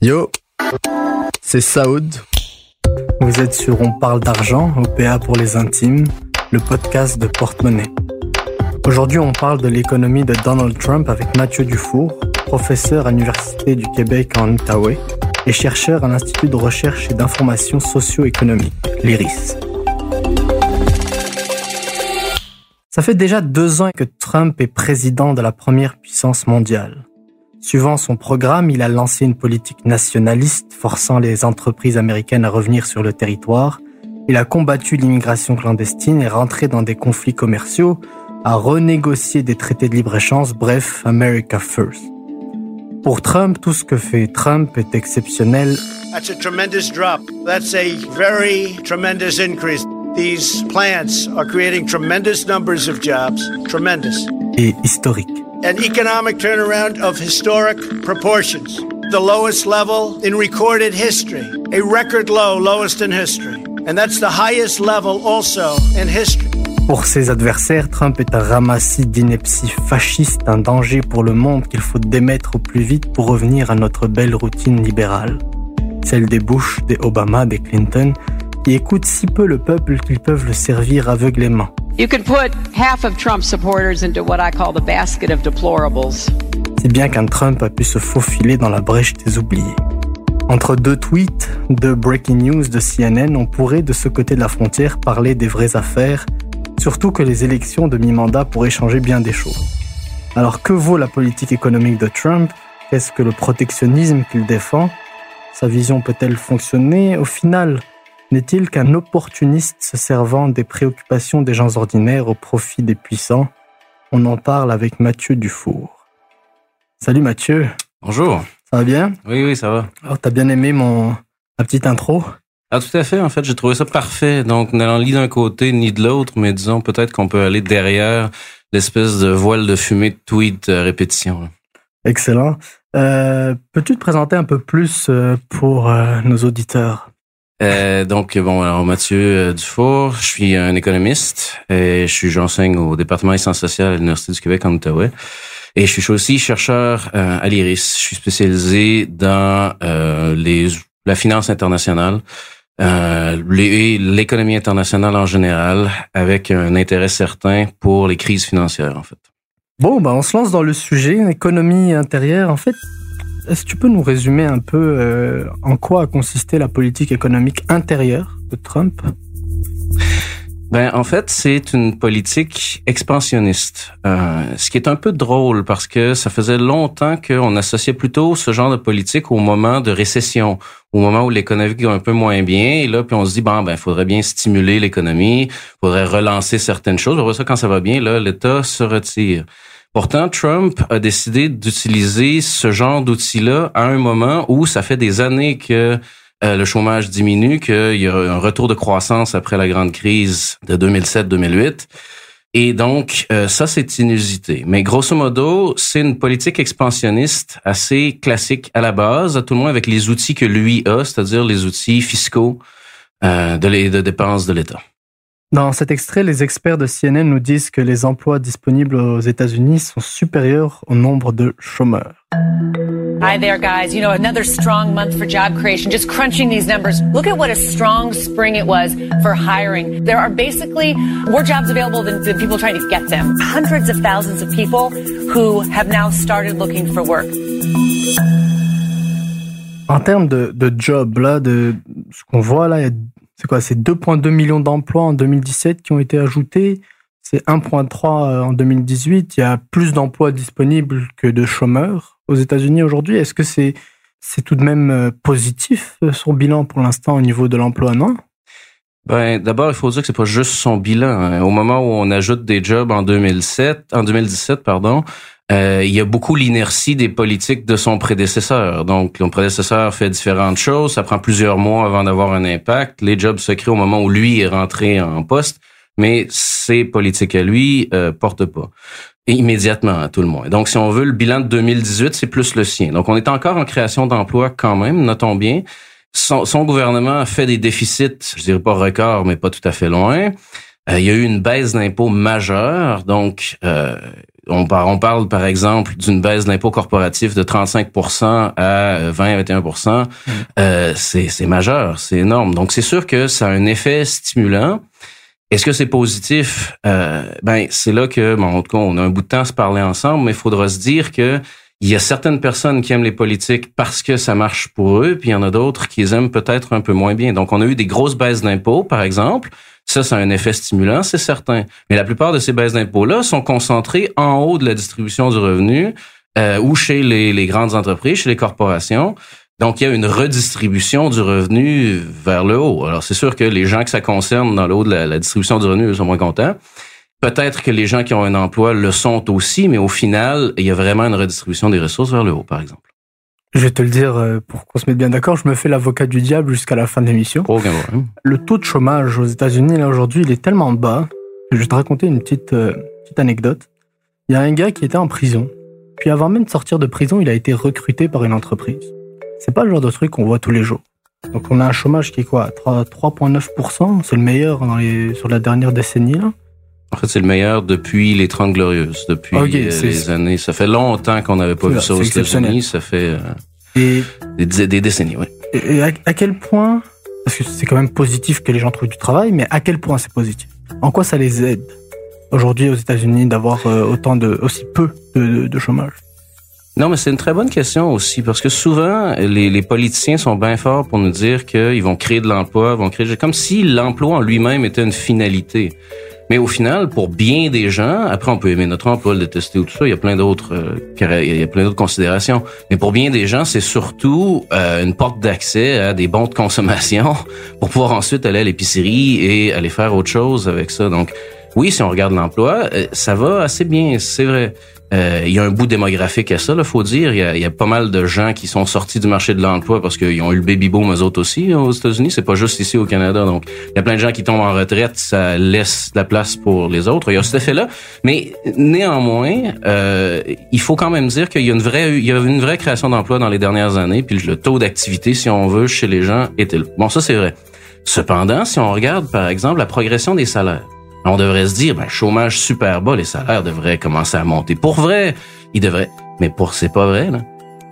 Yo, c'est Saoud. Vous êtes sur On parle d'argent, OPA pour les intimes, le podcast de Porte-Monnaie. Aujourd'hui, on parle de l'économie de Donald Trump avec Mathieu Dufour, professeur à l'Université du Québec en Outaouais et chercheur à l'Institut de recherche et d'information socio-économique, l'IRIS. Ça fait déjà deux ans que Trump est président de la première puissance mondiale. Suivant son programme, il a lancé une politique nationaliste forçant les entreprises américaines à revenir sur le territoire. Il a combattu l'immigration clandestine et rentré dans des conflits commerciaux, a renégocié des traités de libre-échange, bref, America First. Pour Trump, tout ce que fait Trump est exceptionnel. That's a tremendous drop. That's a very tremendous increase. These plants are creating tremendous numbers of jobs. Tremendous. Et historique. An economic turnaround of historic proportions. The lowest level in recorded history. A record low, lowest in history. And that's the highest level also in history. Pour ses adversaires, Trump est un ramassis d'inepties fascistes, un danger pour le monde qu'il faut démettre au plus vite pour revenir à notre belle routine libérale. Celle des Bush, des Obama, des Clinton, qui écoutent si peu le peuple qu'ils peuvent le servir aveuglément. You could put half of Trump's supporters into what I call the basket of deplorables. Si bien qu'un Trump a pu se faufiler dans la brèche des oubliés. Entre deux tweets, deux breaking news de CNN, on pourrait de ce côté de la frontière parler des vraies affaires Surtout que les élections de mi-mandat pourraient changer bien des choses. Alors que vaut la politique économique de Trump? Qu'est-ce que le protectionnisme qu'il défend? Sa vision peut-elle fonctionner Au final, n'est-il qu'un opportuniste se servant des préoccupations des gens ordinaires au profit des puissants? On en parle avec Mathieu Dufour. Salut Mathieu. Bonjour. Ça va bien? Oui, oui, ça va. Alors, t'as bien aimé mon ma petite intro? Ah, tout à fait. En fait, j'ai trouvé ça parfait. Donc, n'allant ni d'un côté ni de l'autre, mais disons peut-être qu'on peut aller derrière l'espèce de voile de fumée de tweet euh, répétition. Excellent. Euh, Peux-tu te présenter un peu plus euh, pour euh, nos auditeurs? Euh, donc bon alors Mathieu Dufour, je suis un économiste et je suis j'enseigne au département des sciences sociales à l'université du Québec en Outaouais et je suis aussi chercheur à l'IRIS. Je suis spécialisé dans les la finance internationale, euh, l'économie internationale en général, avec un intérêt certain pour les crises financières, en fait. Bon, bah, on se lance dans le sujet, économie intérieure. En fait, est-ce que tu peux nous résumer un peu euh, en quoi a consisté la politique économique intérieure de Trump? Ben, en fait, c'est une politique expansionniste. Euh, ce qui est un peu drôle parce que ça faisait longtemps qu'on associait plutôt ce genre de politique au moment de récession, au moment où l'économie va un peu moins bien. Et là, puis on se dit, bon, ben, faudrait bien stimuler l'économie, faudrait relancer certaines choses. Après ça, quand ça va bien, là, l'État se retire. Pourtant, Trump a décidé d'utiliser ce genre d'outils-là à un moment où ça fait des années que euh, le chômage diminue, qu'il y a un retour de croissance après la grande crise de 2007-2008. Et donc, euh, ça, c'est inusité. Mais grosso modo, c'est une politique expansionniste assez classique à la base, à tout le moins avec les outils que lui a, c'est-à-dire les outils fiscaux euh, de, de dépenses de l'État. Dans cet extrait, les experts de CNN nous disent que les emplois disponibles aux États-Unis sont supérieurs au nombre de chômeurs. Hi there, guys. You know, another strong month for job creation. Just crunching these numbers. Look at what a strong spring it was for hiring. There are basically more jobs available than, than people trying to get them. Hundreds of thousands of people who have now started looking for work. En termes de, de job, là, de ce qu'on voit là, il y a c'est quoi C'est 2,2 millions d'emplois en 2017 qui ont été ajoutés. C'est 1,3 euh, en 2018. Il y a plus d'emplois disponibles que de chômeurs aux États-Unis aujourd'hui. Est-ce que c'est tout de même euh, positif euh, son bilan pour l'instant au niveau de l'emploi, non? Ben, d'abord, il faut dire que c'est pas juste son bilan. Hein. Au moment où on ajoute des jobs en 2007, en 2017, pardon, euh, il y a beaucoup l'inertie des politiques de son prédécesseur. Donc, son prédécesseur fait différentes choses. Ça prend plusieurs mois avant d'avoir un impact. Les jobs se créent au moment où lui est rentré en poste, mais ses politiques à lui euh, portent pas. Immédiatement, à tout le moins. Donc, si on veut, le bilan de 2018, c'est plus le sien. Donc, on est encore en création d'emplois quand même, notons bien. Son, son, gouvernement fait des déficits, je dirais pas record, mais pas tout à fait loin. il y a eu une baisse d'impôts majeure, donc on, on, parle par exemple d'une baisse d'impôts corporatifs de 35 à 20-21 mmh. euh, c'est majeur, c'est énorme. Donc c'est sûr que ça a un effet stimulant. Est-ce que c'est positif? Euh, Ben c'est là que, bon, en tout cas, on a un bout de temps à se parler ensemble, mais il faudra se dire que il y a certaines personnes qui aiment les politiques parce que ça marche pour eux, puis il y en a d'autres qui les aiment peut-être un peu moins bien. Donc on a eu des grosses baisses d'impôts, par exemple. Ça, c'est un effet stimulant, c'est certain. Mais la plupart de ces baisses d'impôts-là sont concentrées en haut de la distribution du revenu euh, ou chez les, les, grandes entreprises, chez les corporations. Donc, il y a une redistribution du revenu vers le haut. Alors, c'est sûr que les gens que ça concerne dans le haut de la, distribution du revenu sont moins contents. Peut-être que les gens qui ont un emploi le sont aussi, mais au final, il y a vraiment une redistribution des ressources vers le haut, par exemple. Je vais te le dire euh, pour qu'on se mette bien d'accord, je me fais l'avocat du diable jusqu'à la fin de l'émission. Le taux de chômage aux États-Unis, là, aujourd'hui, il est tellement bas. Je vais te raconter une petite, euh, petite anecdote. Il y a un gars qui était en prison. Puis avant même de sortir de prison, il a été recruté par une entreprise. C'est pas le genre de truc qu'on voit tous les jours. Donc on a un chômage qui est quoi? 3,9%, c'est le meilleur dans les, sur la dernière décennie là. En fait, c'est le meilleur depuis les 30 glorieuses, depuis euh, les années. Ça fait longtemps qu'on n'avait pas vu ça aux États-Unis. Ça fait euh, des, décennies, oui. Et à, quel point, parce que c'est quand même positif que les gens trouvent du travail, mais à quel point c'est positif? En quoi ça les aide aujourd'hui aux États-Unis d'avoir euh, autant de, aussi peu de chômage? Non, mais c'est une très bonne question aussi, parce que souvent, les, les politiciens sont bien forts pour nous dire qu'ils vont créer de l'emploi, vont créer... Comme si l'emploi en lui-même était une finalité. Mais au final, pour bien des gens, après on peut aimer notre emploi, le détester ou tout ça, il y a plein d'autres, euh, il y a plein d'autres considérations. Mais pour bien des gens, c'est surtout euh, une porte d'accès à des bons de consommation pour pouvoir ensuite aller à l'épicerie et aller faire autre chose avec ça. Donc, oui, si on regarde l'emploi, euh, ça va assez bien, c'est vrai. Euh, il y a un bout démographique à ça, il faut dire. Il y, a, pas mal de gens qui sont sortis du marché de l'emploi parce qu'ils ont eu le baby boom eux autres aussi aux États-Unis. C'est pas juste ici au Canada. Donc, il y a plein de gens qui tombent en retraite, ça laisse de la place pour les autres. Il y a cet effet-là. Mais néanmoins, euh, il faut quand même dire qu'il y a une vraie, il y a une vraie création d'emplois dans les dernières années. Puis le taux d'activité, si on veut, chez les gens était bon. Ça c'est vrai. Cependant, si on regarde par exemple la progression des salaires on devrait se dire, ben, chômage super bas, les salaires devraient commencer à monter. Pour vrai, ils devraient. Mais pour c'est pas vrai, là.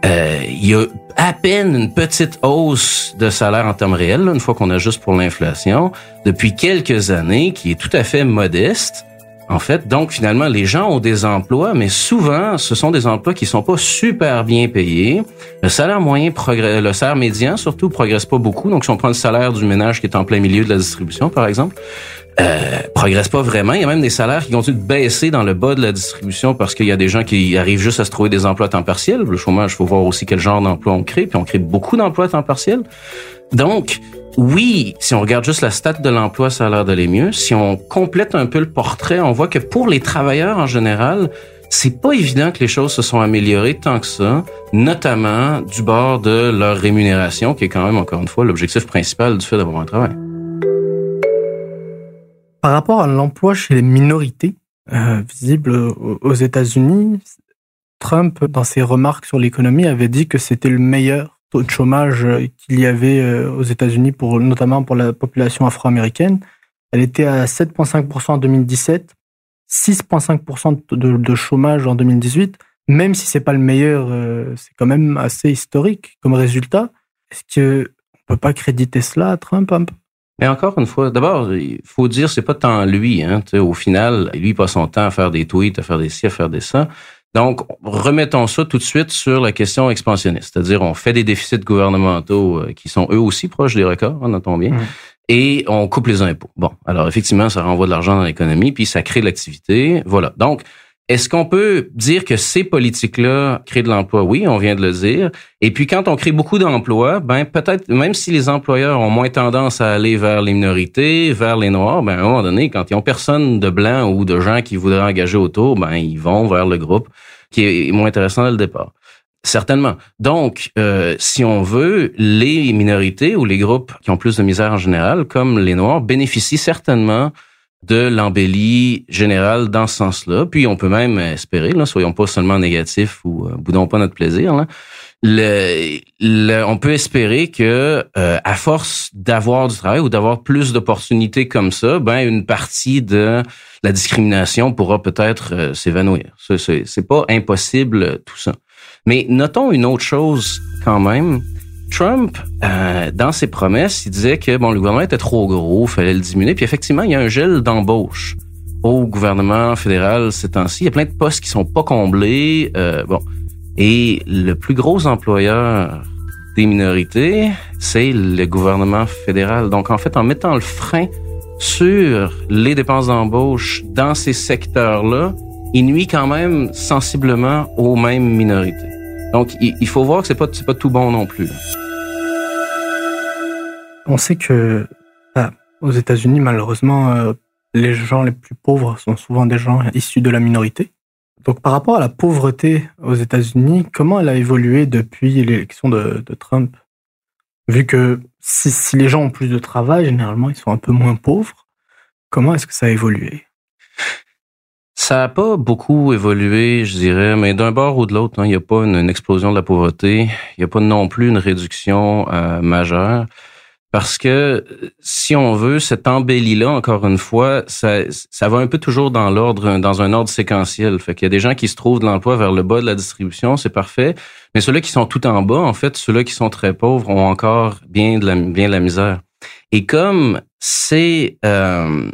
Euh, il y a à peine une petite hausse de salaire en termes réels, une fois qu'on ajuste pour l'inflation, depuis quelques années, qui est tout à fait modeste. En fait, donc finalement, les gens ont des emplois, mais souvent, ce sont des emplois qui sont pas super bien payés. Le salaire moyen progresse, le salaire médian surtout progresse pas beaucoup. Donc, si on prend le salaire du ménage qui est en plein milieu de la distribution, par exemple, euh, progresse pas vraiment. Il y a même des salaires qui continuent de baisser dans le bas de la distribution parce qu'il y a des gens qui arrivent juste à se trouver des emplois à temps partiel. Le chômage, faut voir aussi quel genre d'emploi on crée, puis on crée beaucoup d'emplois à temps partiel. Donc, oui, si on regarde juste la stat de l'emploi, ça a l'air d'aller mieux. Si on complète un peu le portrait, on voit que pour les travailleurs en général, c'est pas évident que les choses se sont améliorées tant que ça, notamment du bord de leur rémunération, qui est quand même, encore une fois, l'objectif principal du fait d'avoir un travail. Par rapport à l'emploi chez les minorités euh, visibles aux États-Unis, Trump, dans ses remarques sur l'économie, avait dit que c'était le meilleur taux de chômage qu'il y avait euh, aux États-Unis, pour, notamment pour la population afro-américaine. Elle était à 7,5% en 2017, 6,5% de, chômage en 2018. Même si c'est pas le meilleur, euh, c'est quand même assez historique comme résultat. Est-ce que on peut pas créditer cela à Trump mais encore une fois, d'abord, il faut dire, c'est pas tant lui. Hein, au final, lui passe son temps à faire des tweets, à faire des ci, à faire des ça. Donc, remettons ça tout de suite sur la question expansionniste. C'est-à-dire, on fait des déficits gouvernementaux euh, qui sont eux aussi proches des records, on entend bien, mmh. et on coupe les impôts. Bon, alors effectivement, ça renvoie de l'argent dans l'économie, puis ça crée de l'activité. Voilà. Donc, est-ce qu'on peut dire que ces politiques-là créent de l'emploi? Oui, on vient de le dire. Et puis quand on crée beaucoup d'emplois, ben peut-être même si les employeurs ont moins tendance à aller vers les minorités, vers les noirs, ben à un moment donné, quand ils ont personne de blanc ou de gens qui voudraient engager autour, ben ils vont vers le groupe qui est moins intéressant dès le départ. Certainement. Donc, euh, si on veut, les minorités ou les groupes qui ont plus de misère en général, comme les Noirs, bénéficient certainement de l'embellie générale dans ce sens-là. Puis on peut même espérer, là, soyons pas seulement négatifs ou euh, boudons pas notre plaisir, on peut espérer que euh, à force d'avoir du travail ou d'avoir plus d'opportunités comme ça, ben une partie de la discrimination pourra peut-être euh, s'évanouir. C'est pas impossible tout ça. Mais notons une autre chose quand même. Trump, euh, dans ses promesses, il disait que bon, le gouvernement était trop gros, fallait le diminuer. Puis effectivement, il y a un gel d'embauche au gouvernement fédéral ces temps-ci. Il y a plein de postes qui sont pas comblés. Euh, bon, et le plus gros employeur des minorités, c'est le gouvernement fédéral. Donc en fait, en mettant le frein sur les dépenses d'embauche dans ces secteurs-là, il nuit quand même sensiblement aux mêmes minorités. Donc, il, faut voir que c'est pas pas tout bon non plus. On sait que bah, aux États-Unis, malheureusement, euh, les gens les plus pauvres sont souvent des gens issus de la minorité. Donc, par rapport à la pauvreté aux États-Unis, comment elle a évolué depuis l'élection de, Trump? Vu que si, les gens ont plus de travail, généralement, ils sont un peu moins pauvres. Comment est-ce que ça a évolué? Ça n'a pas beaucoup évolué, je dirais, mais d'un bord ou de l'autre, hein, il n'y a pas une, explosion de la pauvreté, il n'y a pas non plus une réduction euh, majeure. Parce que si on veut, cette embellie-là, encore une fois, ça, ça va un peu toujours dans l'ordre, dans un ordre séquentiel. Fait qu'il y a des gens qui se trouvent de l'emploi vers le bas de la distribution, c'est parfait. Mais ceux-là qui sont tout en bas, en fait, ceux-là qui sont très pauvres ont encore bien de la, bien de la misère. Et comme c'est euh,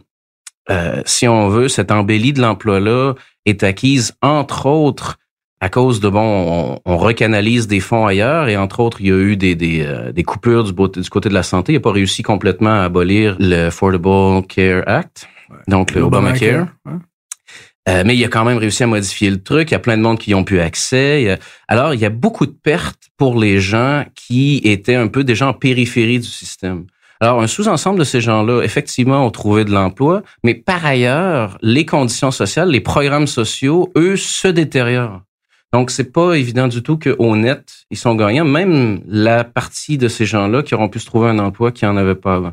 euh, si on veut, cette embellie de l'emploi-là est acquise, entre autres, à cause de, bon, on, recanalise des fonds ailleurs et entre autres, il y a eu des, des, euh, des coupures du, du, côté de la santé. Il n'a pas réussi complètement à abolir le Affordable Care Act, donc le Obamacare. Euh, mais il a quand même réussi à modifier le truc. Il y a plein de monde qui ont pu accès. Alors, il y a beaucoup de pertes pour les gens qui étaient un peu déjà en périphérie du système. Alors, un sous-ensemble de ces gens-là, effectivement, ont trouvé de l'emploi, mais par ailleurs, les conditions sociales, les programmes sociaux, eux, se détériorent. Donc, c'est pas évident du tout qu'au net, ils sont gagnants. Même la partie de ces gens-là qui auront pu se trouver un emploi qui en avait pas avant.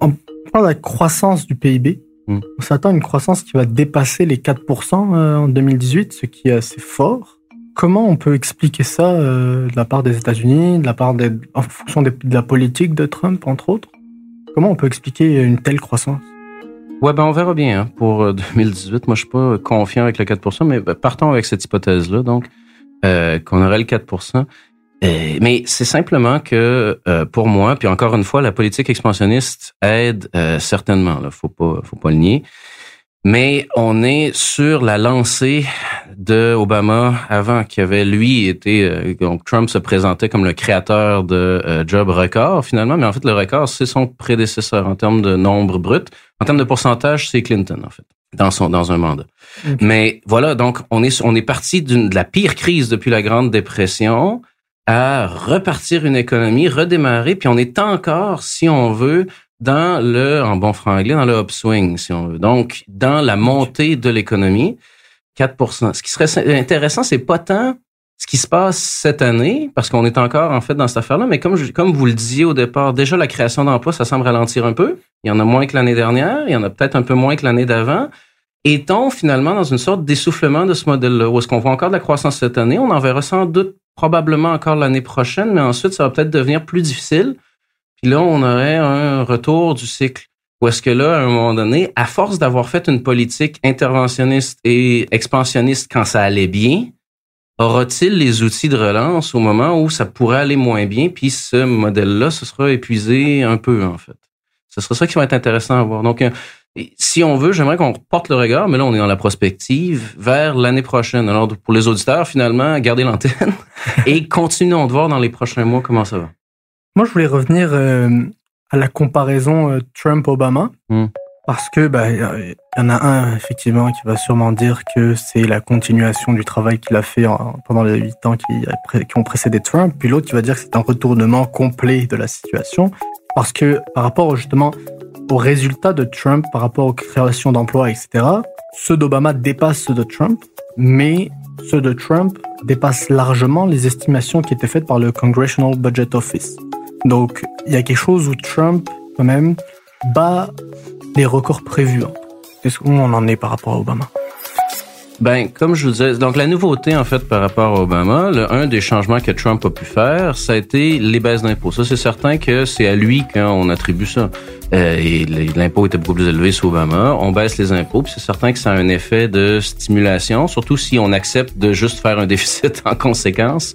On parle de la croissance du PIB. Hmm. On s'attend à une croissance qui va dépasser les 4% euh, en 2018, ce qui est assez fort. Comment on peut expliquer ça euh, de la part des États-Unis, de la part des, en fonction de la politique de Trump, entre autres? Comment on peut expliquer une telle croissance? Ouais, ben on verra bien hein, pour 2018. Euh, Moi, je suis pas confiant avec le 4%, mais ben, partons avec cette hypothèse-là, donc euh, qu'on aurait le 4%. mais c'est simplement que pour moi, puis encore une fois, la politique expansionniste aide certainement. Là, faut pas, faut pas le nier. Mais on est sur la lancée de Obama avant qui avait lui été euh, donc Trump se présentait comme le créateur de euh, job record finalement. Mais en fait le record c'est son prédécesseur en termes de nombre brut. En termes de pourcentage c'est Clinton en fait dans son dans un mandat. Mais voilà donc on est on est parti de la pire crise depuis la grande dépression à repartir une économie redémarrer puis on est encore si on veut dans le, en bon franglais, dans le upswing, si on veut. Donc, dans la montée de l'économie, 4 Ce qui serait intéressant, c'est pas tant ce qui se passe cette année, parce qu'on est encore, en fait, dans cette affaire-là, mais comme, vous le disiez au départ, déjà, la création d'emplois, ça semble ralentir un peu. Il y en a moins que l'année dernière, il y en a peut-être un peu moins que l'année d'avant. Est-on finalement dans une sorte d'essoufflement de ce modèle-là? Ou est-ce qu'on voit encore de la croissance cette année? On en verra sans doute probablement encore l'année prochaine, mais ensuite, ça va peut-être devenir plus difficile puis là, on aurait un retour du cycle. Ou est-ce que là, à un moment donné, à force d'avoir fait une politique interventionniste et expansionniste quand ça allait bien, aura-t-il les outils de relance au moment où ça pourrait aller moins bien, puis ce modèle-là, ce sera épuisé un peu, en fait? Ce sera ça qui va être intéressant à voir. Donc, euh, si on veut, j'aimerais qu'on porte le regard, mais là, on est dans la prospective, vers l'année prochaine. Alors, pour les auditeurs, finalement, gardez l'antenne et continuons de voir dans les prochains mois comment ça va. Moi, je voulais revenir euh, à la comparaison euh, Trump-Obama. Hmm. Parce que bah, y en a un, effectivement, qui va sûrement dire que c'est la continuation du travail qu'il a fait pendant les huit ans qui, qui ont précédé Trump. Puis l'autre qui va dire que c'est un retournement complet de la situation. Parce que par rapport justement aux résultats de Trump, par rapport aux créations d'emplois, etc., ceux d'Obama dépassent ceux de Trump, mais ceux de Trump dépassent largement les estimations qui étaient faites par le Congressional Budget Office. Donc, il y a quelque chose où Trump, quand même, bat les records prévus. Qu'est-ce qu'on en est par rapport à Obama? Ben, comme je vous disais, donc la nouveauté en fait par rapport à Obama, un des changements que Trump a pu faire, ça a été les baisses d'impôts. Ça, c'est certain que c'est à lui qu'on attribue ça. Euh, et l'impôt était beaucoup plus élevé sous Obama. On baisse les impôts, puis c'est certain que ça a un effet de stimulation, surtout si on accepte de juste faire un déficit en conséquence.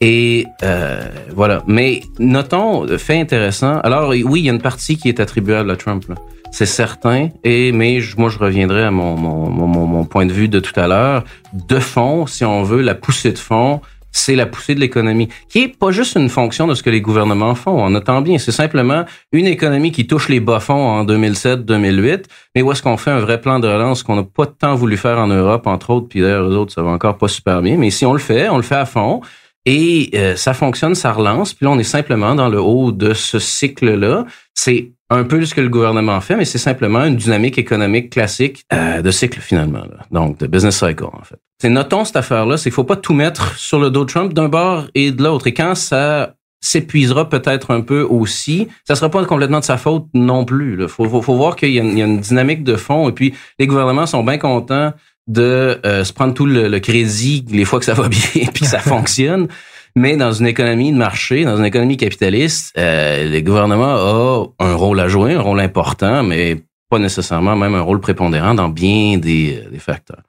Et euh, voilà. Mais notons, fait intéressant. Alors oui, il y a une partie qui est attribuable à Trump. C'est certain. Et mais moi, je reviendrai à mon, mon, mon, mon point de vue de tout à l'heure. De fond, si on veut, la poussée de fond, c'est la poussée de l'économie, qui est pas juste une fonction de ce que les gouvernements font. On entend bien, c'est simplement une économie qui touche les bas-fonds en 2007-2008, mais où est-ce qu'on fait un vrai plan de relance qu'on n'a pas tant voulu faire en Europe, entre autres, puis d'ailleurs, eux autres, ça va encore pas super bien. Mais si on le fait, on le fait à fond. Et euh, ça fonctionne, ça relance. Puis là, on est simplement dans le haut de ce cycle-là. C'est un peu ce que le gouvernement fait, mais c'est simplement une dynamique économique classique euh, de cycle finalement. Donc, de business cycle, en fait. C'est notons cette affaire-là, c'est qu'il faut pas tout mettre sur le dos de Trump d'un bord et de l'autre. Et quand ça s'épuisera peut-être un peu aussi. Ça sera pas complètement de sa faute non plus. Il faut, faut, voir qu'il y, y, a une dynamique de fond et puis les gouvernements sont bien contents de euh, se prendre tout le, crédit les fois que ça va bien puis que ça fonctionne. Mais dans une économie de marché, dans une économie capitaliste, euh, le gouvernement a un rôle à jouer, un rôle important, mais pas nécessairement même un rôle prépondérant dans bien des, des facteurs.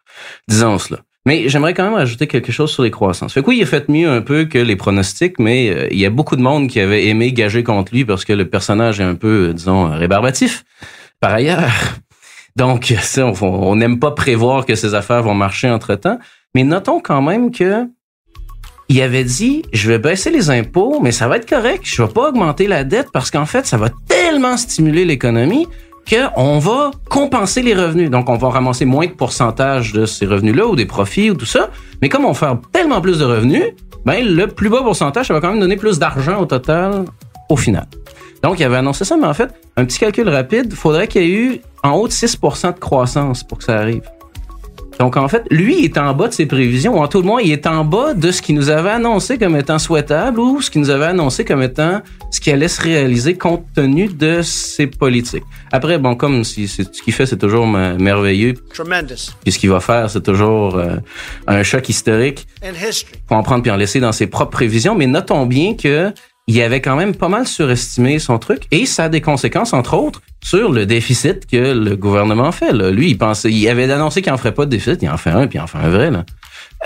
Disons cela. Mais j'aimerais quand même ajouter quelque chose sur les croissances. Fait que oui, il a fait mieux un peu que les pronostics, mais euh, il y a beaucoup de monde qui avait aimé gager contre lui parce que le personnage est un peu, disons, rébarbatif. Par ailleurs, donc, on n'aime pas prévoir que ces affaires vont marcher entre-temps. Mais notons quand même que il avait dit, je vais baisser les impôts, mais ça va être correct. Je vais pas augmenter la dette parce qu'en fait, ça va tellement stimuler l'économie qu'on va compenser les revenus. Donc, on va ramasser moins de pourcentage de ces revenus-là ou des profits ou tout ça. Mais comme on fait tellement plus de revenus, ben, le plus bas pourcentage, ça va quand même donner plus d'argent au total au final. Donc, il avait annoncé ça, mais en fait, un petit calcul rapide, il faudrait qu'il y ait eu en haut de 6 de croissance pour que ça arrive. Donc, en fait, lui il est en bas de ses prévisions, ou en tout le moins, il est en bas de ce qu'il nous avait annoncé comme étant souhaitable ou ce qu'il nous avait annoncé comme étant ce qui allait se réaliser compte tenu de ses politiques. Après, bon, comme si ce qu'il fait, c'est toujours merveilleux. Tremendous. Puis ce qu'il va faire, c'est toujours euh, un choc historique. Pour en prendre puis en laisser dans ses propres prévisions. Mais notons bien que il avait quand même pas mal surestimé son truc et ça a des conséquences, entre autres, sur le déficit que le gouvernement fait. Là. Lui, il pensait, il avait annoncé qu'il en ferait pas de déficit, il en fait un, puis il en fait un vrai. Là.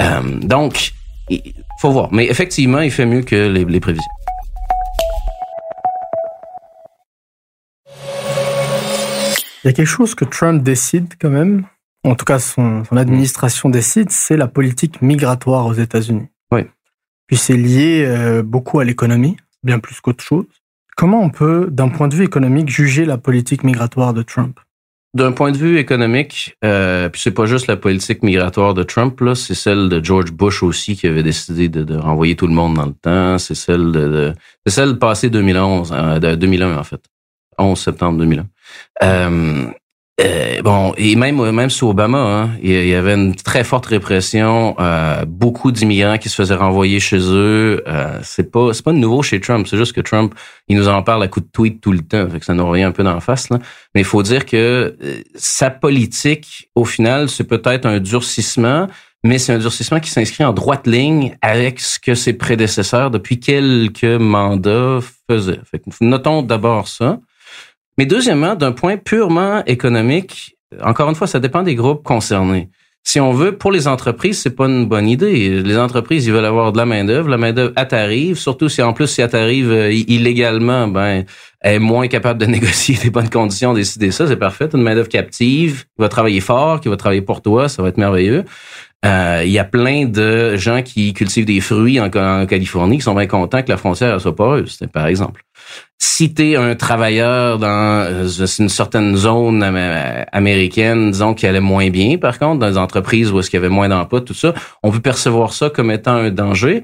Euh, donc, il faut voir. Mais effectivement, il fait mieux que les, les prévisions. Il y a quelque chose que Trump décide quand même, en tout cas son, son administration décide, c'est la politique migratoire aux États-Unis. Oui. Puis c'est lié euh, beaucoup à l'économie bien plus qu'autre chose. Comment on peut, d'un point de vue économique, juger la politique migratoire de Trump? D'un point de vue économique, euh, puis c'est pas juste la politique migratoire de Trump, là, c'est celle de George Bush aussi qui avait décidé de, renvoyer tout le monde dans le temps. C'est celle de, c'est celle passée 2011, euh, de 2001 en fait, 11 septembre 2001. Euh, euh, bon, et même même sous Obama, hein, il y avait une très forte répression, euh, beaucoup d'immigrants qui se faisaient renvoyer chez eux. Euh, c'est pas c'est pas nouveau chez Trump, c'est juste que Trump, il nous en parle à coup de tweet tout le temps, fait que ça nous revient un peu d'en face là. Mais il faut dire que euh, sa politique, au final, c'est peut-être un durcissement, mais c'est un durcissement qui s'inscrit en droite ligne avec ce que ses prédécesseurs depuis quelques mandats faisaient. Fait que notons d'abord ça. Mais deuxièmement, d'un point purement économique, encore une fois, ça dépend des groupes concernés. Si on veut, pour les entreprises, c'est pas une bonne idée. Les entreprises, ils veulent avoir de la main d'œuvre. La main d'œuvre, elle t'arrive. Surtout si en plus si elle t'arrive euh, illégalement, ben, elle est moins capable de négocier des bonnes conditions, décider ça, c'est parfait. Une main d'œuvre captive, qui va travailler fort, qui va travailler pour toi, ça va être merveilleux. Euh, il y a plein de gens qui cultivent des fruits en, Californie qui sont bien contents que la frontière soit poreuse, par exemple. Si tu es un travailleur dans euh, une certaine zone américaine, disons qui allait moins bien, par contre, dans des entreprises où est-ce qu'il y avait moins d'emplois, tout ça, on peut percevoir ça comme étant un danger.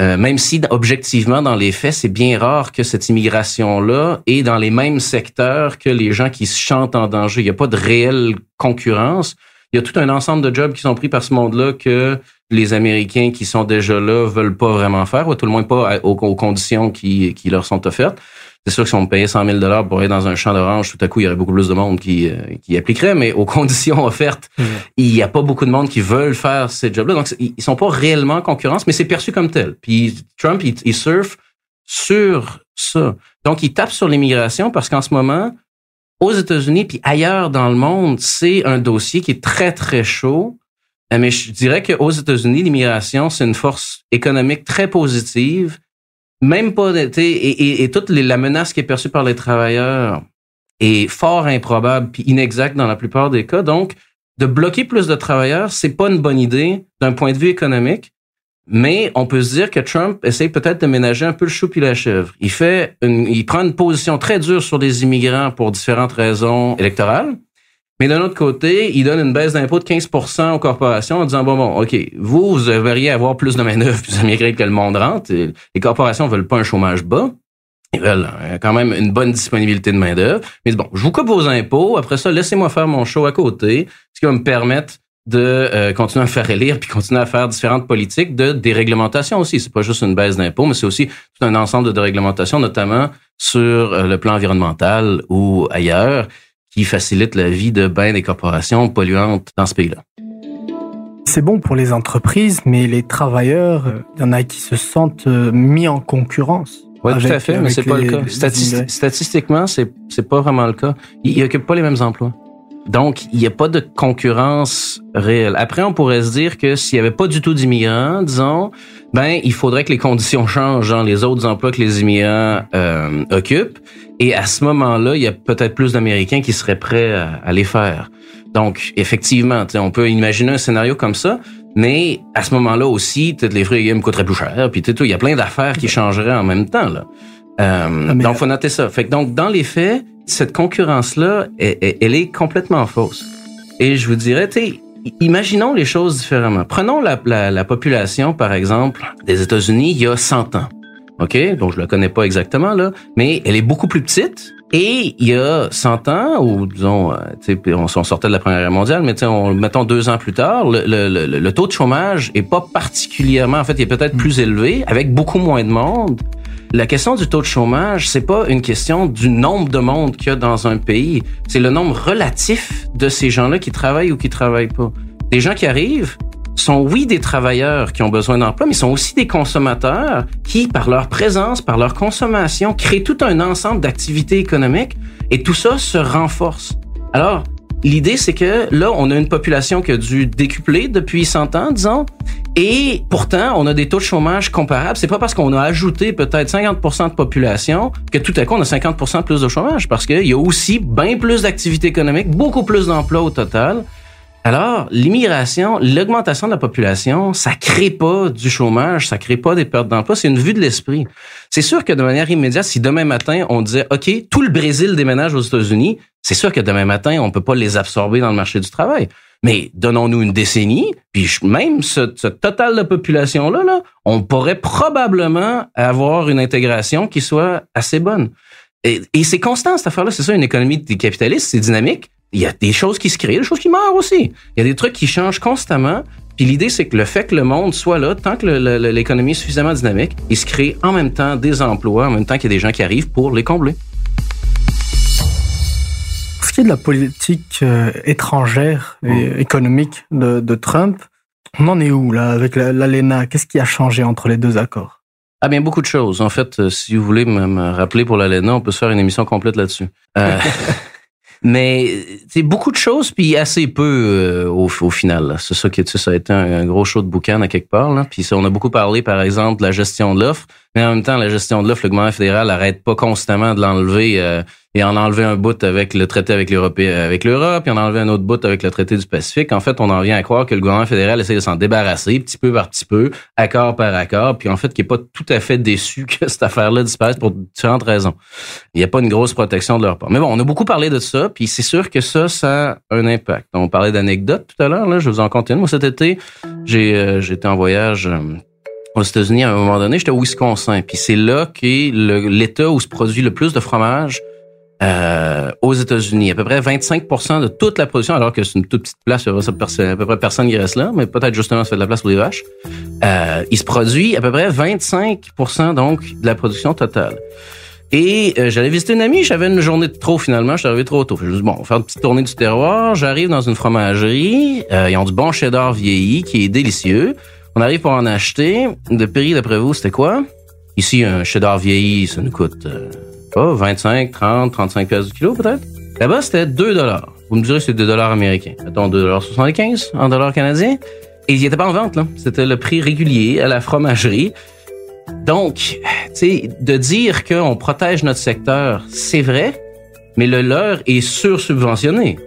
Euh, même si objectivement dans les faits, c'est bien rare que cette immigration-là est dans les mêmes secteurs que les gens qui se chantent en danger. Il n'y a pas de réelle concurrence il y a tout un ensemble de jobs qui sont pris par ce monde-là que les Américains qui sont déjà là veulent pas vraiment faire, ou tout le moins pas aux, conditions qui, qui leur sont offertes. C'est sûr que si on me payait 100 000 dollars pour aller dans un champ d'orange, tout à coup, il y aurait beaucoup plus de monde qui, euh, qui appliquerait, mais aux conditions offertes, mmh. il n'y a pas beaucoup de monde qui veulent faire ces jobs-là. Donc, ils sont pas réellement en concurrence, mais c'est perçu comme tel. Puis Trump, il, il surfe sur ça. Donc, il tape sur l'immigration parce qu'en ce moment, aux États-Unis puis ailleurs dans le monde, c'est un dossier qui est très, très chaud. Euh, mais je dirais qu'aux États-Unis, l'immigration, c'est une force économique très positive. Même pas, et, et, toute la menace qui est perçue par les travailleurs est fort improbable puis inexacte dans la plupart des cas. Donc, de bloquer plus de travailleurs, c'est pas une bonne idée d'un point de vue économique. Mais on peut se dire que Trump essaie peut-être de ménager un peu le chou puis la chèvre. Il fait, il prend une position très dure sur les immigrants pour différentes raisons électorales. Mais d'un autre côté, il donne une baisse d'impôt de 15% aux corporations en disant, bon, bon, OK, vous, vous devriez avoir plus de main-d'œuvre, plus d'immigrés que le monde rentre. Les corporations veulent pas un chômage bas. Ils veulent euh, quand même une bonne disponibilité de main-d'œuvre. Mais bon, je vous coupe vos impôts. Après ça, laissez-moi faire mon show à côté, ce qui va me permettre de euh, continuer à faire élire puis continuer à faire différentes politiques de déréglementation aussi. C'est pas juste une baisse d'impôts, mais c'est aussi tout un ensemble de déréglementations, notamment sur euh, le plan environnemental ou ailleurs, qui facilite la vie de bien des corporations polluantes dans ce pays-là. C'est bon pour les entreprises, mais les travailleurs, il y en a qui se sentent euh, mis en concurrence. Oui, tout à fait, mais c'est pas le cas. statistiquement, c'est c'est pas vraiment le cas. Ils, ils occupent pas les mêmes emplois. Donc, il n'y a pas de concurrence réelle. Après, on pourrait se dire que s'il n'y avait pas du tout d'immigrants, disons, ben, il faudrait que les conditions changent dans les autres emplois que les immigrants euh, occupent. Et à ce moment-là, il y a peut-être plus d'Américains qui seraient prêts à, les faire. Donc, effectivement, on peut imaginer un scénario comme ça, mais à ce moment-là aussi, peut-être les fruits me coûteraient plus cher, puis il y a plein d'affaires qui changeraient en même temps. Là. Euh, ah, donc, faut noter ça. Fait que donc, dans les faits, cette concurrence-là, elle, est complètement fausse. Et je vous dirais, tu imaginons les choses différemment. Prenons la, la, population, par exemple, des États-Unis il y a 100 ans. OK? Donc, je la connais pas exactement, là, mais elle est beaucoup plus petite. Et il y a 100 ans, ou disons, euh, on, on sortait de la Première Guerre mondiale, mais on, mettons deux ans plus tard, le, le, le, taux de chômage est pas particulièrement, en fait, il est peut-être plus élevé, avec beaucoup moins de monde. La question du taux de chômage, c'est pas une question du nombre de monde qu'il y a dans un pays, c'est le nombre relatif de ces gens-là qui travaillent ou qui travaillent pas. Des gens qui arrivent sont oui des travailleurs qui ont besoin d'emploi, mais sont aussi des consommateurs qui, par leur présence, par leur consommation, créent tout un ensemble d'activités économiques et tout ça se renforce. Alors, L'idée, c'est que là, on a une population qui a dû décupler depuis 100 ans, disons, et pourtant, on a des taux de chômage comparables. C'est pas parce qu'on a ajouté peut-être 50 de population que tout à coup, on a 50% plus de chômage, parce qu'il y a aussi bien plus d'activités économiques, beaucoup plus d'emplois au total. Alors, l'immigration, l'augmentation de la population, ça crée pas du chômage, ça crée pas des pertes d'emploi, c'est une vue de l'esprit. C'est sûr que de manière immédiate, si demain matin on disait, OK, tout le Brésil déménage aux États-Unis, c'est sûr que demain matin, on peut pas les absorber dans le marché du travail. Mais donnons-nous une décennie, puis même ce, total de population-là, là, on pourrait probablement avoir une intégration qui soit assez bonne. Et, et c'est constant, cette affaire-là. C'est ça, une économie capitaliste, c'est dynamique il y a des choses qui se créent, des choses qui meurent aussi. Il y a des trucs qui changent constamment. Puis l'idée, c'est que le fait que le monde soit là, tant que l'économie est suffisamment dynamique, il se crée en même temps des emplois, en même temps qu'il y a des gens qui arrivent pour les combler. Pour ce qui est de la politique euh, étrangère et mmh. économique de, de, Trump, on en est où là avec l'ALENA? Qu'est-ce qui a changé entre les deux accords? Ah bien, beaucoup de choses. En fait, euh, si vous voulez me, me rappeler pour l'ALENA, on peut se faire une émission complète là-dessus. Euh, Mais c'est beaucoup de choses puis assez peu euh, au, au, final. C'est ça qui ça a été un, gros show de boucan à quelque part. Là. Puis on a beaucoup parlé par exemple de la gestion de l'offre, mais en même temps la gestion de l'offre, le gouvernement fédéral arrête pas constamment de l'enlever. Euh, et en a enlevé un bout avec le traité avec l'Europe, avec l'Europe, on a enlevé un autre bout avec le traité du Pacifique. En fait, on en vient à croire que le gouvernement fédéral essaie de s'en débarrasser petit peu par petit peu, accord par accord, puis en fait, qui est pas tout à fait déçu que cette affaire-là disparaisse pour différentes raisons. Il n'y a pas une grosse protection de leur part. Mais bon, on a beaucoup parlé de ça, puis c'est sûr que ça, ça a un impact. On parlait d'anecdotes tout à l'heure, là, je vous en continue. Moi, cet été, j'ai euh, j'étais en voyage euh, aux États-Unis à un moment donné, j'étais au Wisconsin, puis c'est là qu'est l'État où se produit le plus de fromage euh, aux États-Unis. À peu près 25% de toute la production, alors que c'est une toute petite place, à peu près personne qui reste là, mais peut-être justement ça fait de la place pour les vaches. Euh, il se produit à peu près 25% donc de la production totale. Et euh, j'allais visiter une amie, j'avais une journée de trop finalement, je suis arrivé trop tôt. Je me suis bon, on va faire une petite tournée du terroir. J'arrive dans une fromagerie, euh, ils ont du bon cheddar vieilli qui est délicieux. On arrive pour en acheter. Le prix d'après vous, c'était quoi? Ici, un cheddar vieilli, ça nous coûte euh, pas 25, 30, 35 pièces du kilo peut-être? Là-bas, c'était 2 dollars. Vous me direz c'est 2 dollars américains. Mettons 2,75 en dollars canadiens. Et il était pas en vente, là. C'était le prix régulier à la fromagerie. Donc, tu sais, de dire qu'on protège notre secteur, c'est vrai, mais le leur est sursubventionné.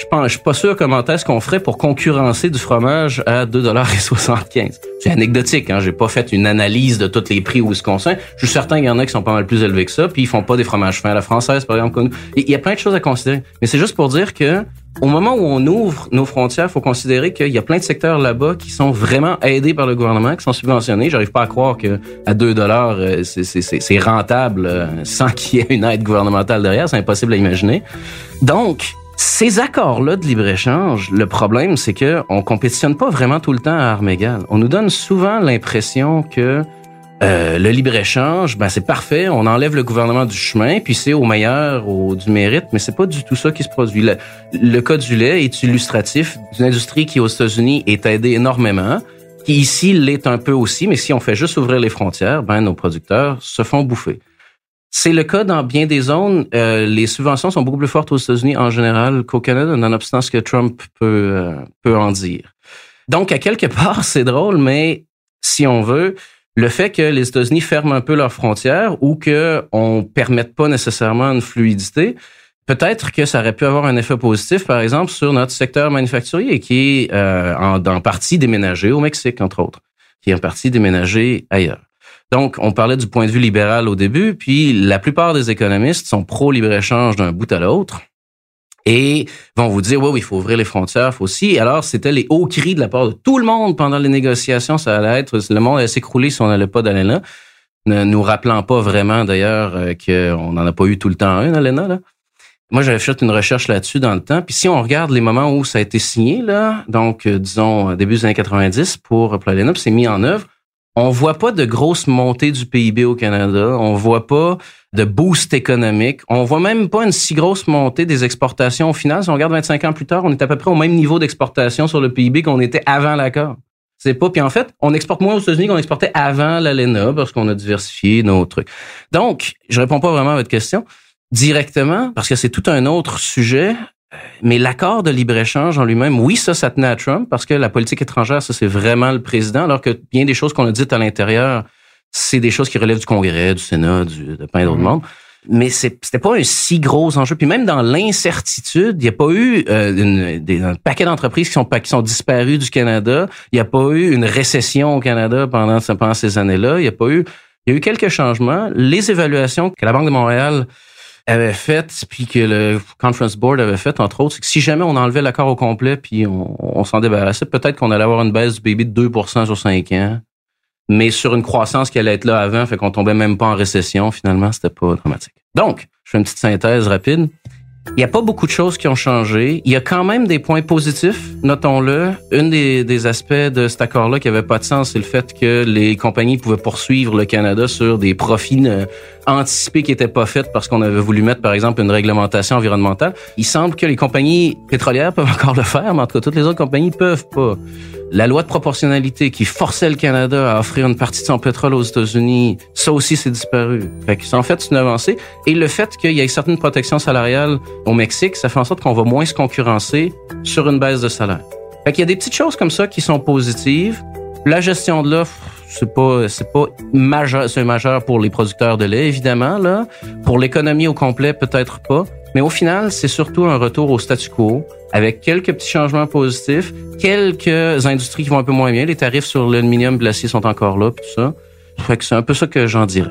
Je pense, je suis pas sûr comment est-ce qu'on ferait pour concurrencer du fromage à 2,75 C'est anecdotique, hein. J'ai pas fait une analyse de tous les prix où ce qu'on Je suis certain qu'il y en a qui sont pas mal plus élevés que ça, puis ils font pas des fromages fins à la française, par exemple. Il y a plein de choses à considérer. Mais c'est juste pour dire que au moment où on ouvre nos frontières, faut considérer qu'il y a plein de secteurs là-bas qui sont vraiment aidés par le gouvernement, qui sont subventionnés. J'arrive pas à croire que à 2 dollars, euh, c'est rentable euh, sans qu'il y ait une aide gouvernementale derrière. C'est impossible à imaginer. Donc, ces accords-là de libre-échange, le problème, c'est que on compétitionne pas vraiment tout le temps à armes égales. On nous donne souvent l'impression que euh, le libre-échange, ben c'est parfait, on enlève le gouvernement du chemin, puis c'est au meilleur au, du mérite, mais c'est pas du tout ça qui se produit. Le, le cas du lait est illustratif d'une industrie qui aux États-Unis est aidée énormément, qui ici l'est un peu aussi, mais si on fait juste ouvrir les frontières, ben nos producteurs se font bouffer. C'est le cas dans bien des zones. Euh, les subventions sont beaucoup plus fortes aux États-Unis en général qu'au Canada, nonobstant ce que Trump peut, euh, peut en dire. Donc, à quelque part, c'est drôle, mais si on veut, le fait que les États-Unis ferment un peu leurs frontières ou qu'on permette pas nécessairement une fluidité, peut-être que ça aurait pu avoir un effet positif, par exemple, sur notre secteur manufacturier qui est euh, en, en partie déménagé au Mexique, entre autres, qui est en partie déménagé ailleurs. Donc, on parlait du point de vue libéral au début, puis la plupart des économistes sont pro-libre-échange d'un bout à l'autre et vont vous dire, oui, oui, il faut ouvrir les frontières, faut aussi. Alors, c'était les hauts cris de la part de tout le monde pendant les négociations, ça allait être, le monde allait s'écrouler si on n'allait pas d'aller là. Ne nous rappelant pas vraiment, d'ailleurs, euh, qu'on n'en a pas eu tout le temps un, l'ENA, là. Moi, j'avais fait une recherche là-dessus dans le temps. Puis si on regarde les moments où ça a été signé, là, donc, euh, disons, début des années 90 pour puis c'est mis en œuvre, on voit pas de grosse montée du PIB au Canada. On voit pas de boost économique. On voit même pas une si grosse montée des exportations au final. Si on regarde 25 ans plus tard, on est à peu près au même niveau d'exportation sur le PIB qu'on était avant l'accord. C'est pas. Puis en fait, on exporte moins aux États-Unis qu'on exportait avant l'ALENA parce qu'on a diversifié nos trucs. Donc, je réponds pas vraiment à votre question directement parce que c'est tout un autre sujet. Mais l'accord de libre-échange en lui-même, oui, ça, ça tenait à Trump parce que la politique étrangère, ça, c'est vraiment le président, alors que bien des choses qu'on a dites à l'intérieur, c'est des choses qui relèvent du Congrès, du Sénat, du, de plein d'autres mhm. mondes. Mais c'était pas un si gros enjeu. Puis même dans l'incertitude, il n'y a pas eu euh, une, des, un paquet d'entreprises qui sont, qui sont disparues du Canada. Il n'y a pas eu une récession au Canada pendant, pendant ces années-là. Il n'y a pas eu... Il y a eu quelques changements. Les évaluations que la Banque de Montréal avait fait, puis que le Conference Board avait fait, entre autres, c'est que si jamais on enlevait l'accord au complet, puis on, s'en débarrassait, peut-être qu'on allait avoir une baisse du PIB de 2% sur 5 ans, mais sur une croissance qui allait être là avant, fait qu'on tombait même pas en récession, finalement, c'était pas dramatique. Donc, je fais une petite synthèse rapide. Il n'y a pas beaucoup de choses qui ont changé. Il y a quand même des points positifs, notons-le. Un des, des, aspects de cet accord-là qui avait pas de sens, c'est le fait que les compagnies pouvaient poursuivre le Canada sur des profits anticipés qui étaient pas faits parce qu'on avait voulu mettre, par exemple, une réglementation environnementale. Il semble que les compagnies pétrolières peuvent encore le faire, mais en tout cas, toutes les autres compagnies peuvent pas. La loi de proportionnalité qui forçait le Canada à offrir une partie de son pétrole aux États-Unis, ça aussi c'est disparu. Fait en fait c'est une avancée. Et le fait qu'il y ait certaines protections salariales au Mexique, ça fait en sorte qu'on va moins se concurrencer sur une baisse de salaire. Fait qu'il y a des petites choses comme ça qui sont positives. La gestion de l'offre, c'est pas c'est pas majeur, c'est majeur pour les producteurs de lait évidemment là. Pour l'économie au complet peut-être pas. Mais au final, c'est surtout un retour au statu quo avec quelques petits changements positifs, quelques industries qui vont un peu moins bien. Les tarifs sur l'aluminium et l'acier sont encore là, tout ça. Fait que c'est un peu ça que j'en dirais.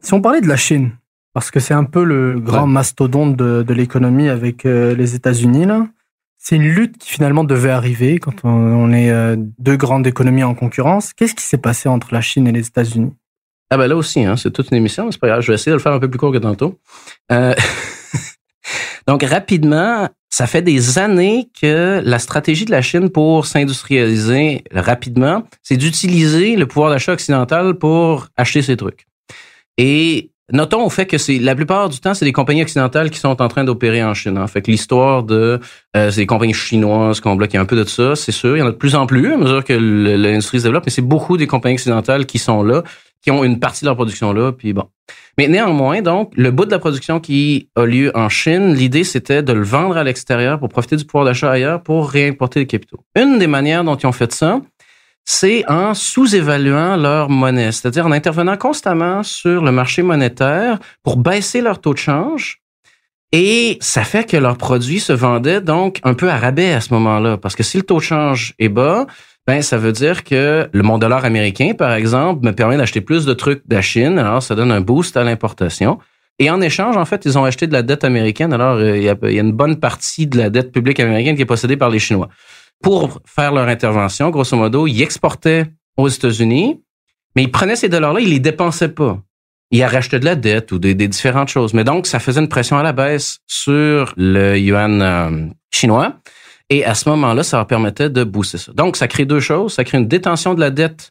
Si on parlait de la Chine, parce que c'est un peu le grand mastodonte de, l'économie avec euh, les États-Unis, là. C'est une lutte qui finalement devait arriver quand on, est euh, deux grandes économies en concurrence. Qu'est-ce qui s'est passé entre la Chine et les États-Unis? Ah ben là aussi, hein, c'est toute une émission, c'est pas grave. Je vais essayer de le faire un peu plus court que tantôt. Euh... Donc rapidement, ça fait des années que la stratégie de la Chine pour s'industrialiser rapidement, c'est d'utiliser le pouvoir d'achat occidental pour acheter ses trucs. Et notons au fait que c'est la plupart du temps, c'est des compagnies occidentales qui sont en train d'opérer en Chine. En hein. fait l'histoire de euh, c'est des compagnies chinoises qu'on bloque un peu de ça, c'est sûr. Il y en a de plus en plus à mesure que l'industrie se développe, mais c'est beaucoup des compagnies occidentales qui sont là, qui ont une partie de leur production là, puis bon. Mais néanmoins, donc, le bout de la production qui a lieu en Chine, l'idée, c'était de le vendre à l'extérieur pour profiter du pouvoir d'achat ailleurs pour réimporter les capitaux. Une des manières dont ils ont fait ça, c'est en sous-évaluant leur monnaie, c'est-à-dire en intervenant constamment sur le marché monétaire pour baisser leur taux de change. Et ça fait que leurs produits se vendaient donc un peu à rabais à ce moment-là, parce que si le taux de change est bas, ben ça veut dire que le mon dollar américain, par exemple, me permet d'acheter plus de trucs de Chine, alors ça donne un boost à l'importation. Et en échange, en fait, ils ont acheté de la dette américaine. Alors, euh, il y, il y a une bonne partie de la dette publique américaine qui est possédée par les Chinois pour faire leur intervention, grosso modo, ils exportaient aux États-Unis, mais ils prenaient ces dollars-là, ils les dépensaient pas. Ils rachetaient de la dette ou des, différentes choses. Mais donc, ça faisait une pression à la baisse sur le yuan euh, chinois. Et à ce moment-là, ça leur permettait de booster ça. Donc, ça crée deux choses. Ça crée une détention de la dette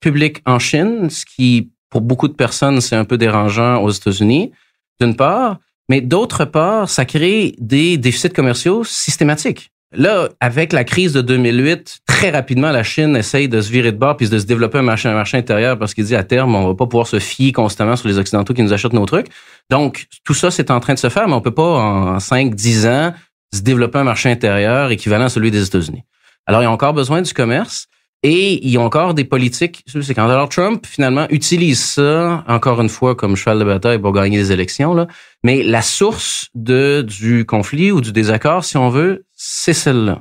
publique en Chine, ce qui, pour beaucoup de personnes, c'est un peu dérangeant aux États-Unis, d'une part. Mais d'autre part, ça crée des déficits commerciaux systématiques. Là, avec la crise de 2008, très rapidement, la Chine essaye de se virer de bord puis de se développer un marché, un marché intérieur parce qu'il dit à terme, on va pas pouvoir se fier constamment sur les Occidentaux qui nous achètent nos trucs. Donc, tout ça, c'est en train de se faire, mais on peut pas, en 5, 10 ans, se développer un marché intérieur équivalent à celui des États-Unis. Alors, il y a encore besoin du commerce. Et il y a encore des politiques. C'est quand Donald Trump, finalement, utilise ça, encore une fois, comme cheval de bataille pour gagner des élections. Là. Mais la source de, du conflit ou du désaccord, si on veut, c'est celle-là.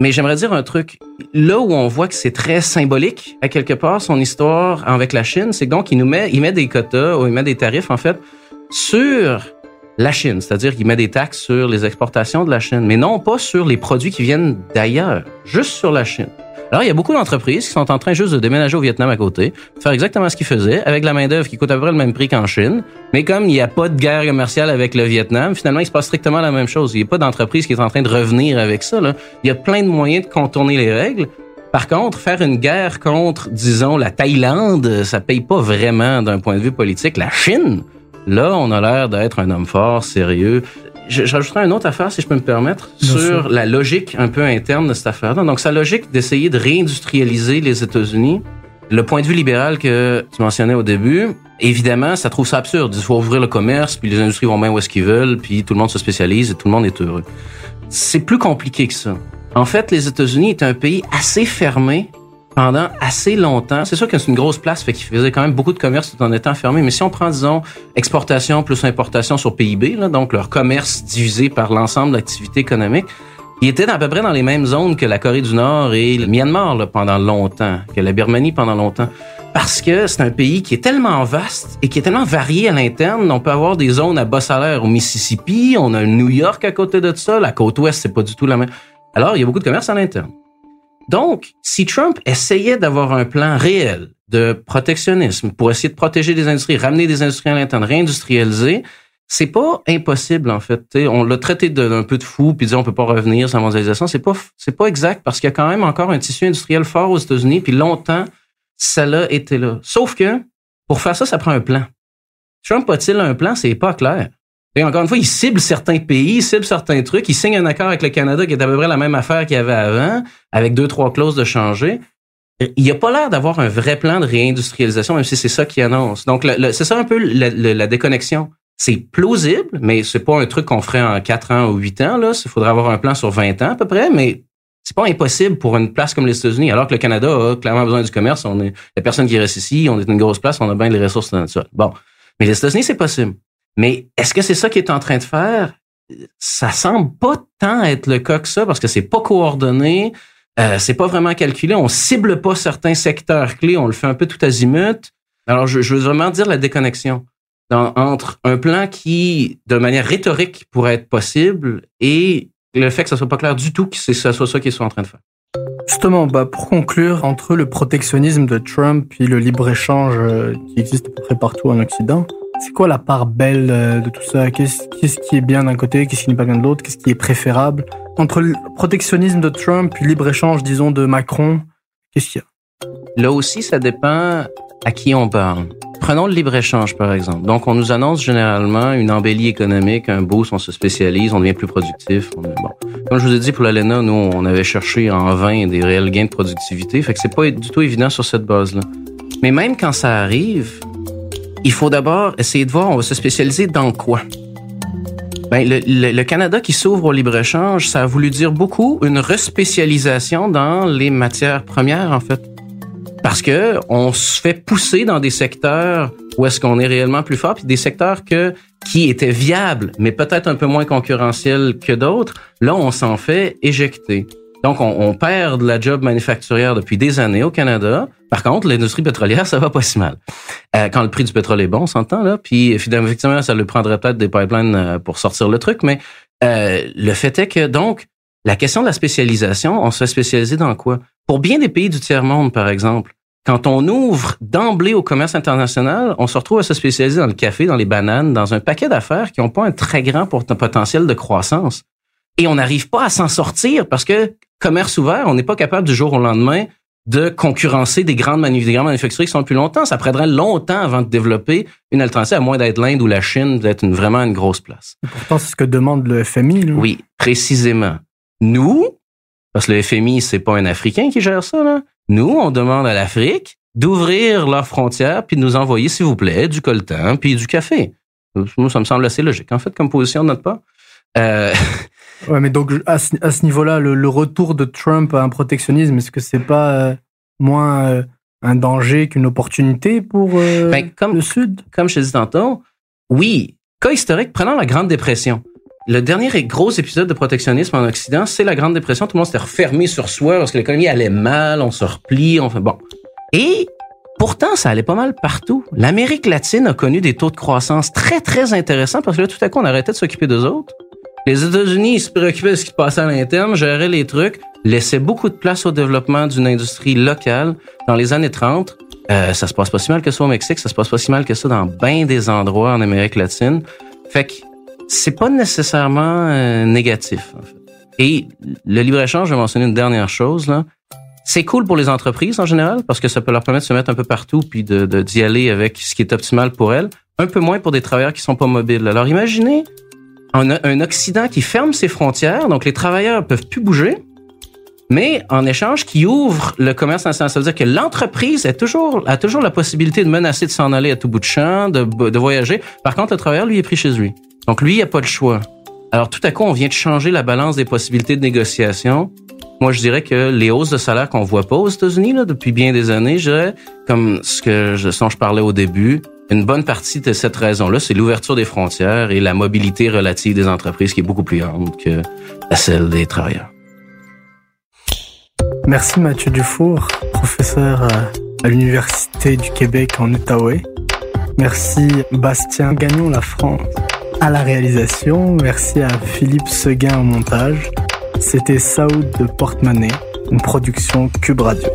Mais j'aimerais dire un truc. Là où on voit que c'est très symbolique, à quelque part, son histoire avec la Chine, c'est donc il nous met, il met des quotas ou il met des tarifs, en fait, sur la Chine. C'est-à-dire qu'il met des taxes sur les exportations de la Chine, mais non pas sur les produits qui viennent d'ailleurs, juste sur la Chine. Alors, il y a beaucoup d'entreprises qui sont en train juste de déménager au Vietnam à côté, faire exactement ce qu'ils faisaient, avec la main-d'œuvre qui coûte à peu près le même prix qu'en Chine. Mais comme il n'y a pas de guerre commerciale avec le Vietnam, finalement, il se passe strictement la même chose. Il n'y a pas d'entreprise qui est en train de revenir avec ça. Là. Il y a plein de moyens de contourner les règles. Par contre, faire une guerre contre, disons, la Thaïlande, ça paye pas vraiment d'un point de vue politique. La Chine, là, on a l'air d'être un homme fort, sérieux. Je, je rajouterais une autre affaire, si je peux me permettre, sur la logique un peu interne de cette affaire-là. Donc, sa logique d'essayer de réindustrialiser les États-Unis, le point de vue libéral que tu mentionnais au début, évidemment, ça trouve ça absurde. Il faut ouvrir le commerce, puis les industries vont bien où est-ce qu'ils veulent, puis tout le monde se spécialise et tout le monde est heureux. C'est plus compliqué que ça. En fait, les États-Unis est un pays assez fermé pendant assez longtemps. C'est sûr que c'est une grosse place, fait qu'ils faisaient quand même beaucoup de commerce tout en étant fermé. Mais si on prend, disons, exportation plus importation sur PIB, là, donc leur commerce divisé par l'ensemble de l'activité économique, ils étaient à peu près dans les mêmes zones que la Corée du Nord et le Myanmar là, pendant longtemps, que la Birmanie pendant longtemps. Parce que c'est un pays qui est tellement vaste et qui est tellement varié à l'interne. On peut avoir des zones à bas salaire au Mississippi, on a New York à côté de ça, la côte ouest, c'est pas du tout la même. Alors, il y a beaucoup de commerce à l'interne. Donc, si Trump essayait d'avoir un plan réel de protectionnisme pour essayer de protéger les industries, ramener des industries à l'interne, réindustrialiser, c'est pas impossible en fait. on l'a traité d'un peu de fou puis dit on peut pas revenir sans mondialisation. C'est pas c'est pas exact parce qu'il y a quand même encore un tissu industriel fort aux États-Unis puis longtemps ça l'a été là. Sauf que pour faire ça, ça prend un plan. Trump a-t-il un plan? C'est pas clair. Et encore une fois, il cible certains pays, il cible certains trucs, il signe un accord avec le Canada qui est à peu près la même affaire qu'il y avait avant, avec deux, trois clauses de changer. Il n'y a pas l'air d'avoir un vrai plan de réindustrialisation, même si c'est ça qu'il annonce. Donc, c'est ça un peu la, déconnexion. C'est plausible, mais c'est pas un truc qu'on ferait en quatre ans ou huit ans. Là, il faudrait avoir un plan sur 20 ans à peu près, mais c'est pas impossible pour une place comme les États-Unis, alors que le Canada a clairement besoin du commerce. On est, il y a personne qui reste ici, on est une grosse place, on a bien les ressources naturelles. Bon. Mais les États-Unis, c'est possible. Mais est-ce que c'est ça qu'il est en train de faire? Ça semble pas tant être le cas que ça parce que c'est pas coordonné, euh, c'est pas vraiment calculé, on cible pas certains secteurs clés, on le fait un peu tout azimut. Alors, je, veux vraiment dire la déconnexion entre un plan qui, de manière rhétorique, pourrait être possible et le fait que ça soit pas clair du tout que c'est ça soit ça qu'ils sont en train de faire. Justement, bah, pour conclure, entre le protectionnisme de Trump et le libre-échange euh, qui existe à peu près partout en Occident, c'est quoi la part belle euh, de tout ça? Qu'est-ce qui est bien d'un côté Qu'est-ce qui n'est pas bien de l'autre? Qu'est-ce qui est préférable? Entre le protectionnisme de Trump et libre-échange, disons, de Macron, qu'est-ce qu'il y a? Là aussi, ça dépend à qui on parle. prenons le libre-échange, par exemple. Donc, on nous annonce généralement une embellie économique, un boost, on se spécialise, on devient plus productif. On est. Comme je vous ai dit, pour l'ALENA, nous, on avait cherché en vain des réels gains de productivité. Fait que c'est pas du tout évident sur cette base-là. Mais même quand ça arrive, il faut d'abord essayer de voir, on va se spécialiser dans quoi? Ben, le, le, le Canada qui s'ouvre au libre-échange, ça a voulu dire beaucoup une respécialisation dans les matières premières, en fait. Parce que on se fait pousser dans des secteurs où est-ce qu'on est réellement plus fort, puis des secteurs que qui étaient viables, mais peut-être un peu moins concurrentiels que d'autres. Là, on s'en fait éjecter. Donc, on, perd de la job manufacturière depuis des années au Canada. Par contre, l'industrie pétrolière, ça va pas si mal. Euh, quand le prix du pétrole est bon, on s'entend là. Puis, effectivement, ça lui prendrait peut-être des pipelines euh, pour sortir le truc. Mais euh, le fait est que, donc, la question de la spécialisation, on se fait spécialiser dans quoi? Pour bien des pays du tiers-monde, par exemple, quand on ouvre d'emblée au commerce international, on se retrouve à se spécialiser dans le café, dans les bananes, dans un paquet d'affaires qui n'ont pas un très grand potentiel de croissance. Et on n'arrive pas à s'en sortir parce que commerce ouvert, on n'est pas capable du jour au lendemain de concurrencer des grandes, des grandes manufacturiers qui sont plus longtemps. Ça prendrait longtemps avant de développer une alternative, à moins d'être l'Inde ou la Chine, d'être une, vraiment une grosse place. Et pourtant, c'est ce que demande le FMI. Là. Oui, précisément. Nous, parce que le FMI, c'est pas un Africain qui gère ça, là. Nous, on demande à l'Afrique d'ouvrir leurs frontières puis de nous envoyer, s'il vous plaît, du coltan puis du café. Moi, ça me semble assez logique, en fait, comme position de notre part. Euh, Ouais, mais donc à ce, à ce niveau-là, le, le, retour de Trump à un protectionnisme, est-ce que c'est pas euh, moins euh, un danger qu'une opportunité pour euh, ben, comme, le Sud? Comme je te dis tantôt, oui. Cas historique, prenons la Grande Dépression. Le dernier gros épisode de protectionnisme en Occident, c'est la Grande Dépression. Tout le monde s'était refermé sur soi parce que l'économie allait mal, on se replie, on fait bon. Et Pourtant, ça allait pas mal partout. L'Amérique latine a connu des taux de croissance très, très intéressants parce que là, tout à coup, on arrêtait de s'occuper d'eux autres. Les États-Unis, se préoccupaient de ce qui passait à l'interne, géraient les trucs, laissaient beaucoup de place au développement d'une industrie locale. Dans les années 30, euh, ça se passe pas si mal que ça au Mexique, ça se passe pas si mal que ça dans bien des endroits en Amérique latine. Fait que c'est pas nécessairement euh, négatif. Et le libre-échange, je vais mentionner une dernière chose, là. C'est cool pour les entreprises en général parce que ça peut leur permettre de se mettre un peu partout puis de d'y aller avec ce qui est optimal pour elles. Un peu moins pour des travailleurs qui sont pas mobiles. Alors imaginez un, un Occident qui ferme ses frontières, donc les travailleurs peuvent plus bouger, mais en échange qui ouvre le commerce international. Ça veut dire que l'entreprise a toujours, la possibilité de menacer de s'en aller à tout bout de champ, de, de voyager. Par contre, le travailleur, lui, est pris chez lui. Donc lui, il a pas le choix. Alors tout à coup, on vient de changer la balance des possibilités de négociation moi, je dirais que les hausses de salaire qu'on voit pas aux États-Unis là, depuis bien des années, je comme ce que je, dont je parlais au début, une bonne partie de cette raison-là, c'est l'ouverture des frontières et la mobilité relative des entreprises qui est beaucoup plus grande que celle des travailleurs. Merci Mathieu Dufour, professeur à l'Université du Québec en Outaouais. Merci Bastien Gagnon La France à la réalisation. Merci à Philippe Seguin au montage. C'était Saoud de Portemonnaie, une production Cube Radio.